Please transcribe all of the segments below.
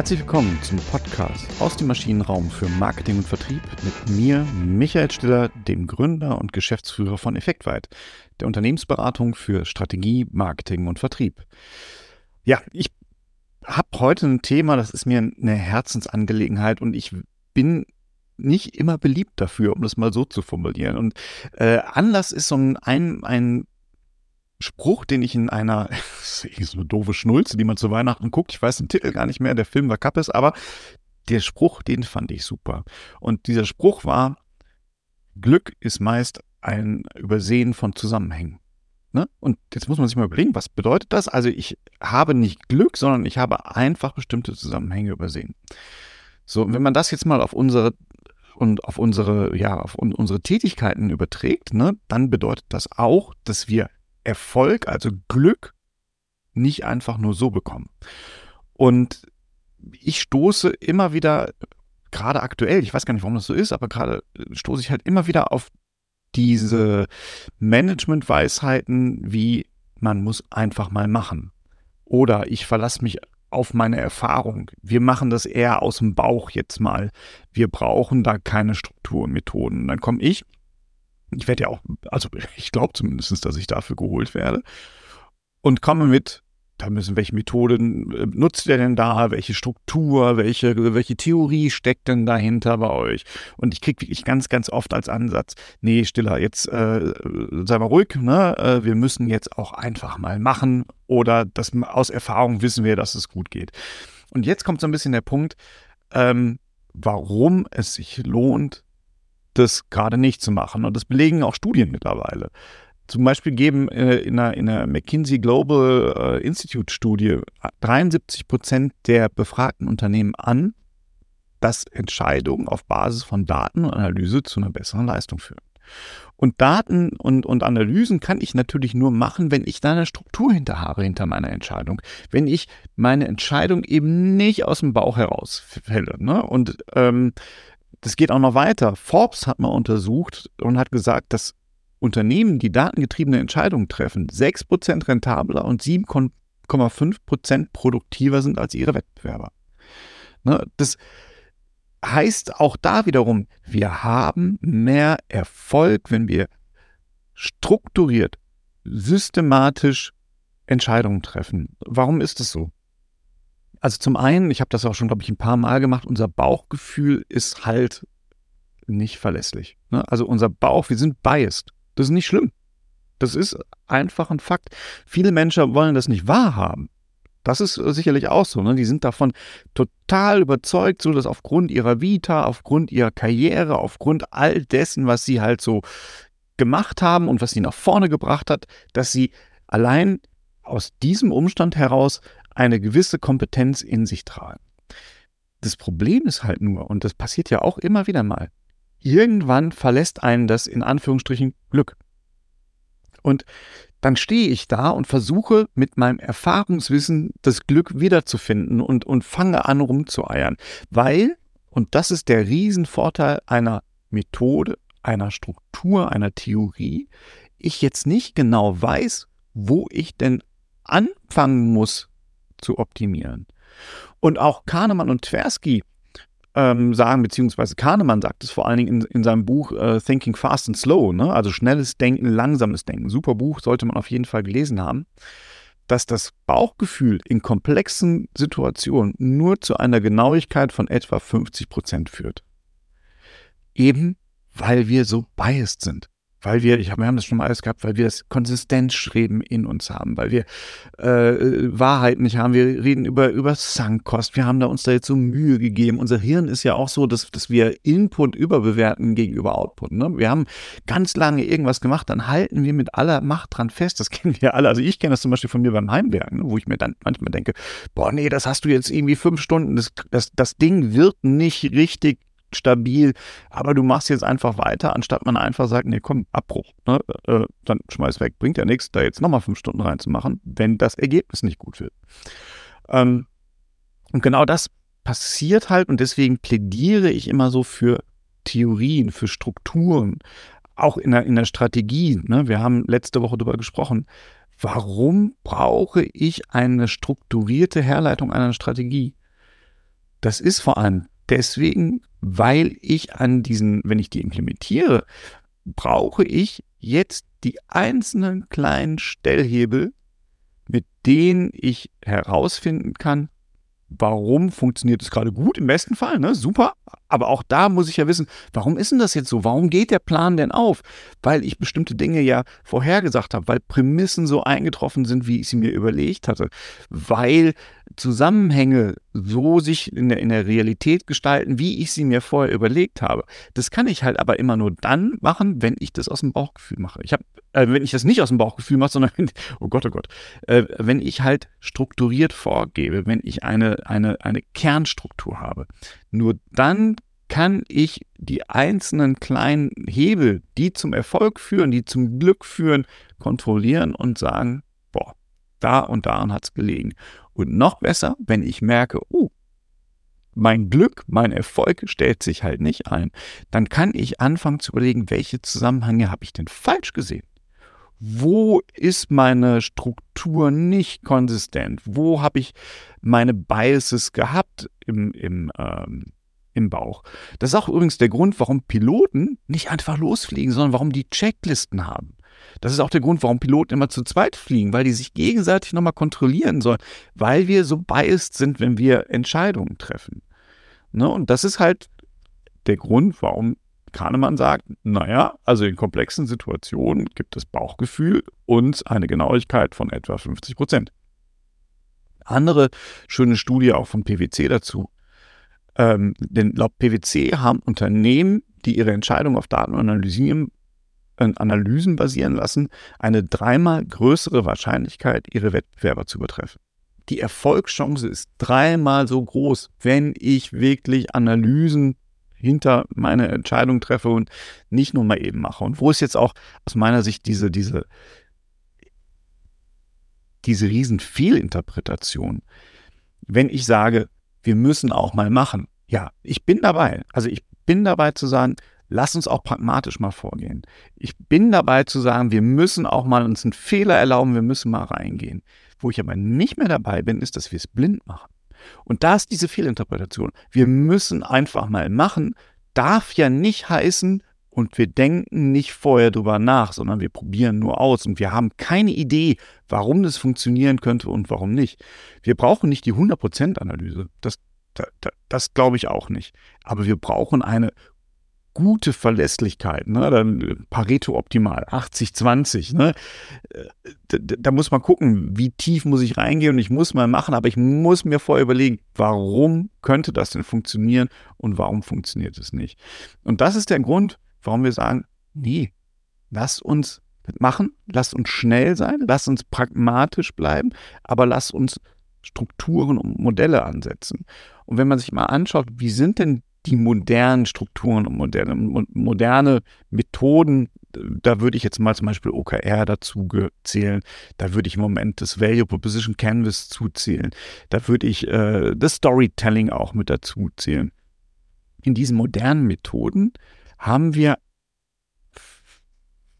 Herzlich willkommen zum Podcast aus dem Maschinenraum für Marketing und Vertrieb mit mir, Michael Stiller, dem Gründer und Geschäftsführer von Effektweit, der Unternehmensberatung für Strategie, Marketing und Vertrieb. Ja, ich habe heute ein Thema, das ist mir eine Herzensangelegenheit und ich bin nicht immer beliebt dafür, um das mal so zu formulieren. Und äh, Anlass ist so ein, ein Spruch, den ich in einer, ist so eine doofe Schnulze, die man zu Weihnachten guckt, ich weiß den Titel gar nicht mehr, der Film war Kappes, aber der Spruch, den fand ich super. Und dieser Spruch war, Glück ist meist ein Übersehen von Zusammenhängen. Ne? Und jetzt muss man sich mal überlegen, was bedeutet das? Also ich habe nicht Glück, sondern ich habe einfach bestimmte Zusammenhänge übersehen. So, wenn man das jetzt mal auf unsere und auf unsere, ja, auf unsere Tätigkeiten überträgt, ne, dann bedeutet das auch, dass wir Erfolg, also Glück, nicht einfach nur so bekommen. Und ich stoße immer wieder, gerade aktuell, ich weiß gar nicht, warum das so ist, aber gerade stoße ich halt immer wieder auf diese Management-Weisheiten wie man muss einfach mal machen. Oder ich verlasse mich auf meine Erfahrung. Wir machen das eher aus dem Bauch jetzt mal. Wir brauchen da keine Struktur und Methoden. Dann komme ich ich werde ja auch, also ich glaube zumindest, dass ich dafür geholt werde. Und komme mit, da müssen, welche Methoden äh, nutzt ihr denn da, welche Struktur, welche, welche Theorie steckt denn dahinter bei euch? Und ich kriege wirklich ganz, ganz oft als Ansatz, nee, Stiller, jetzt äh, sei mal ruhig, ne? Äh, wir müssen jetzt auch einfach mal machen oder das, aus Erfahrung wissen wir, dass es gut geht. Und jetzt kommt so ein bisschen der Punkt, ähm, warum es sich lohnt, das gerade nicht zu machen. Und das belegen auch Studien mittlerweile. Zum Beispiel geben äh, in, einer, in einer McKinsey Global äh, Institute Studie 73 Prozent der befragten Unternehmen an, dass Entscheidungen auf Basis von Daten und Analyse zu einer besseren Leistung führen. Und Daten und, und Analysen kann ich natürlich nur machen, wenn ich da eine Struktur hinterhabe hinter meiner Entscheidung. Wenn ich meine Entscheidung eben nicht aus dem Bauch heraus fälle. Ne? Und ähm, das geht auch noch weiter. Forbes hat mal untersucht und hat gesagt, dass Unternehmen, die datengetriebene Entscheidungen treffen, 6% rentabler und 7,5% produktiver sind als ihre Wettbewerber. Ne, das heißt auch da wiederum, wir haben mehr Erfolg, wenn wir strukturiert, systematisch Entscheidungen treffen. Warum ist es so? Also zum einen, ich habe das auch schon, glaube ich, ein paar Mal gemacht, unser Bauchgefühl ist halt nicht verlässlich. Ne? Also unser Bauch, wir sind biased. Das ist nicht schlimm. Das ist einfach ein Fakt. Viele Menschen wollen das nicht wahrhaben. Das ist sicherlich auch so. Ne? Die sind davon total überzeugt, so dass aufgrund ihrer Vita, aufgrund ihrer Karriere, aufgrund all dessen, was sie halt so gemacht haben und was sie nach vorne gebracht hat, dass sie allein aus diesem Umstand heraus eine gewisse Kompetenz in sich tragen. Das Problem ist halt nur, und das passiert ja auch immer wieder mal, irgendwann verlässt einen das in Anführungsstrichen Glück. Und dann stehe ich da und versuche mit meinem Erfahrungswissen das Glück wiederzufinden und, und fange an rumzueiern. Weil, und das ist der Riesenvorteil einer Methode, einer Struktur, einer Theorie, ich jetzt nicht genau weiß, wo ich denn anfangen muss zu optimieren. Und auch Kahnemann und Tversky ähm, sagen, beziehungsweise Kahnemann sagt es vor allen Dingen in, in seinem Buch äh, Thinking Fast and Slow, ne? also schnelles Denken, langsames Denken. Super Buch, sollte man auf jeden Fall gelesen haben, dass das Bauchgefühl in komplexen Situationen nur zu einer Genauigkeit von etwa 50 Prozent führt. Eben weil wir so biased sind weil wir, ich hab, wir haben das schon mal alles gehabt, weil wir das Konsistenzstreben in uns haben, weil wir äh, Wahrheit nicht haben. Wir reden über, über Sankkost. Wir haben da uns da jetzt so Mühe gegeben. Unser Hirn ist ja auch so, dass, dass wir Input überbewerten gegenüber Output. Ne? Wir haben ganz lange irgendwas gemacht, dann halten wir mit aller Macht dran fest. Das kennen wir alle. Also ich kenne das zum Beispiel von mir beim Heimwerken, ne? wo ich mir dann manchmal denke, boah, nee, das hast du jetzt irgendwie fünf Stunden. Das, das, das Ding wird nicht richtig stabil, aber du machst jetzt einfach weiter, anstatt man einfach sagt, nee, komm, Abbruch, ne? äh, dann schmeiß weg, bringt ja nichts, da jetzt nochmal fünf Stunden reinzumachen, wenn das Ergebnis nicht gut wird. Ähm, und genau das passiert halt und deswegen plädiere ich immer so für Theorien, für Strukturen, auch in der, in der Strategie. Ne? Wir haben letzte Woche darüber gesprochen. Warum brauche ich eine strukturierte Herleitung einer Strategie? das ist vor allem deswegen, weil ich an diesen, wenn ich die implementiere, brauche ich jetzt die einzelnen kleinen Stellhebel, mit denen ich herausfinden kann, warum funktioniert es gerade gut, im besten Fall, ne? super. Aber auch da muss ich ja wissen, warum ist denn das jetzt so? Warum geht der Plan denn auf? Weil ich bestimmte Dinge ja vorhergesagt habe, weil Prämissen so eingetroffen sind, wie ich sie mir überlegt hatte, weil Zusammenhänge so sich in der, in der Realität gestalten, wie ich sie mir vorher überlegt habe. Das kann ich halt aber immer nur dann machen, wenn ich das aus dem Bauchgefühl mache. Ich habe äh, wenn ich das nicht aus dem Bauchgefühl mache, sondern wenn, oh Gott, oh Gott, äh, wenn ich halt strukturiert vorgebe, wenn ich eine, eine, eine Kernstruktur habe, nur dann kann ich die einzelnen kleinen Hebel, die zum Erfolg führen, die zum Glück führen, kontrollieren und sagen, boah, da und daran hat es gelegen. Und noch besser, wenn ich merke, oh, mein Glück, mein Erfolg stellt sich halt nicht ein, dann kann ich anfangen zu überlegen, welche Zusammenhänge habe ich denn falsch gesehen? Wo ist meine Struktur nicht konsistent? Wo habe ich meine Biases gehabt im, im, ähm, im Bauch? Das ist auch übrigens der Grund, warum Piloten nicht einfach losfliegen, sondern warum die Checklisten haben. Das ist auch der Grund, warum Piloten immer zu zweit fliegen, weil die sich gegenseitig nochmal kontrollieren sollen, weil wir so biased sind, wenn wir Entscheidungen treffen. Ne? Und das ist halt der Grund, warum Kahnemann sagt, naja, also in komplexen Situationen gibt es Bauchgefühl und eine Genauigkeit von etwa 50 Prozent. Andere schöne Studie auch von PwC dazu. Ähm, denn laut PwC haben Unternehmen, die ihre Entscheidungen auf Daten und Analysen, äh, Analysen basieren lassen, eine dreimal größere Wahrscheinlichkeit, ihre Wettbewerber zu übertreffen. Die Erfolgschance ist dreimal so groß, wenn ich wirklich Analysen hinter meine Entscheidung treffe und nicht nur mal eben mache. Und wo ist jetzt auch aus meiner Sicht diese, diese, diese riesen? Wenn ich sage, wir müssen auch mal machen. Ja, ich bin dabei. Also ich bin dabei zu sagen, lass uns auch pragmatisch mal vorgehen. Ich bin dabei zu sagen, wir müssen auch mal uns einen Fehler erlauben, wir müssen mal reingehen. Wo ich aber nicht mehr dabei bin, ist, dass wir es blind machen. Und da ist diese Fehlinterpretation. Wir müssen einfach mal machen, darf ja nicht heißen, und wir denken nicht vorher drüber nach, sondern wir probieren nur aus und wir haben keine Idee, warum das funktionieren könnte und warum nicht. Wir brauchen nicht die 100%-Analyse. Das, das, das glaube ich auch nicht. Aber wir brauchen eine gute Verlässlichkeit, ne? dann Pareto optimal, 80-20. Ne? Da, da, muss man gucken, wie tief muss ich reingehen und ich muss mal machen, aber ich muss mir vorher überlegen, warum könnte das denn funktionieren und warum funktioniert es nicht. Und das ist der Grund, warum wir sagen, nee, lass uns machen, lass uns schnell sein, lass uns pragmatisch bleiben, aber lass uns Strukturen und Modelle ansetzen. Und wenn man sich mal anschaut, wie sind denn die modernen Strukturen und moderne, moderne Methoden, da würde ich jetzt mal zum Beispiel OKR dazu zählen, da würde ich im Moment das Value Proposition Canvas zuzählen, da würde ich äh, das Storytelling auch mit dazu zählen. In diesen modernen Methoden haben wir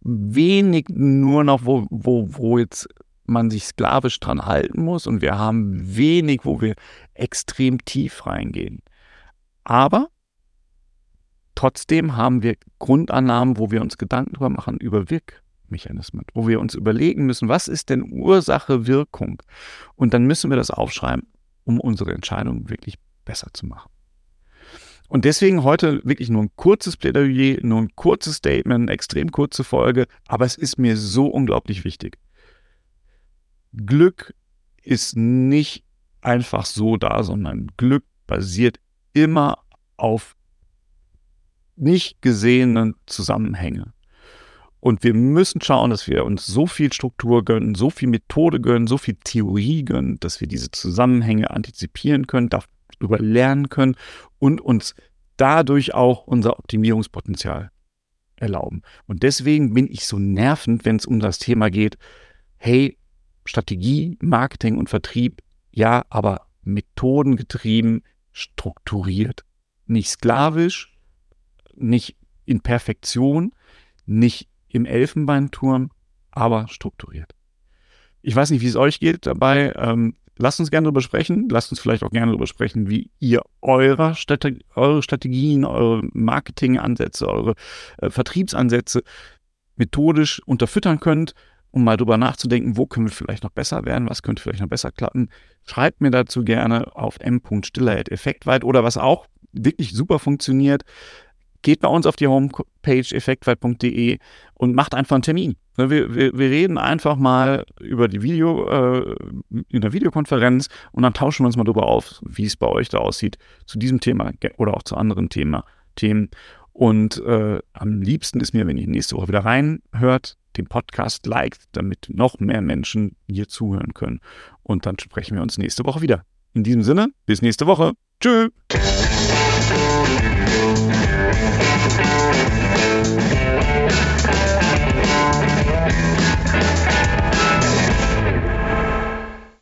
wenig nur noch, wo, wo, wo jetzt man sich sklavisch dran halten muss und wir haben wenig, wo wir extrem tief reingehen. Aber trotzdem haben wir Grundannahmen, wo wir uns Gedanken darüber machen, über Wirkmechanismen, wo wir uns überlegen müssen, was ist denn Ursache, Wirkung? Und dann müssen wir das aufschreiben, um unsere Entscheidung wirklich besser zu machen. Und deswegen heute wirklich nur ein kurzes Plädoyer, nur ein kurzes Statement, eine extrem kurze Folge, aber es ist mir so unglaublich wichtig. Glück ist nicht einfach so da, sondern Glück basiert immer auf nicht gesehenen Zusammenhänge. Und wir müssen schauen, dass wir uns so viel Struktur gönnen, so viel Methode gönnen, so viel Theorie gönnen, dass wir diese Zusammenhänge antizipieren können, darüber lernen können und uns dadurch auch unser Optimierungspotenzial erlauben. Und deswegen bin ich so nervend, wenn es um das Thema geht, hey, Strategie, Marketing und Vertrieb, ja, aber methodengetrieben, strukturiert. Nicht sklavisch, nicht in Perfektion, nicht im Elfenbeinturm, aber strukturiert. Ich weiß nicht, wie es euch geht dabei. Ähm, lasst uns gerne darüber sprechen. Lasst uns vielleicht auch gerne darüber sprechen, wie ihr eure, Strate eure Strategien, eure Marketingansätze, eure äh, Vertriebsansätze methodisch unterfüttern könnt, um mal drüber nachzudenken, wo können wir vielleicht noch besser werden, was könnte vielleicht noch besser klappen. Schreibt mir dazu gerne auf m.stiller.effektweit oder was auch wirklich super funktioniert, geht bei uns auf die Homepage effektweit.de und macht einfach einen Termin. Wir, wir, wir, reden einfach mal über die Video, äh, in der Videokonferenz und dann tauschen wir uns mal darüber auf, wie es bei euch da aussieht zu diesem Thema oder auch zu anderen Thema, Themen. Und äh, am liebsten ist mir, wenn ihr nächste Woche wieder reinhört, den Podcast liked, damit noch mehr Menschen hier zuhören können. Und dann sprechen wir uns nächste Woche wieder. In diesem Sinne, bis nächste Woche. Tschüss.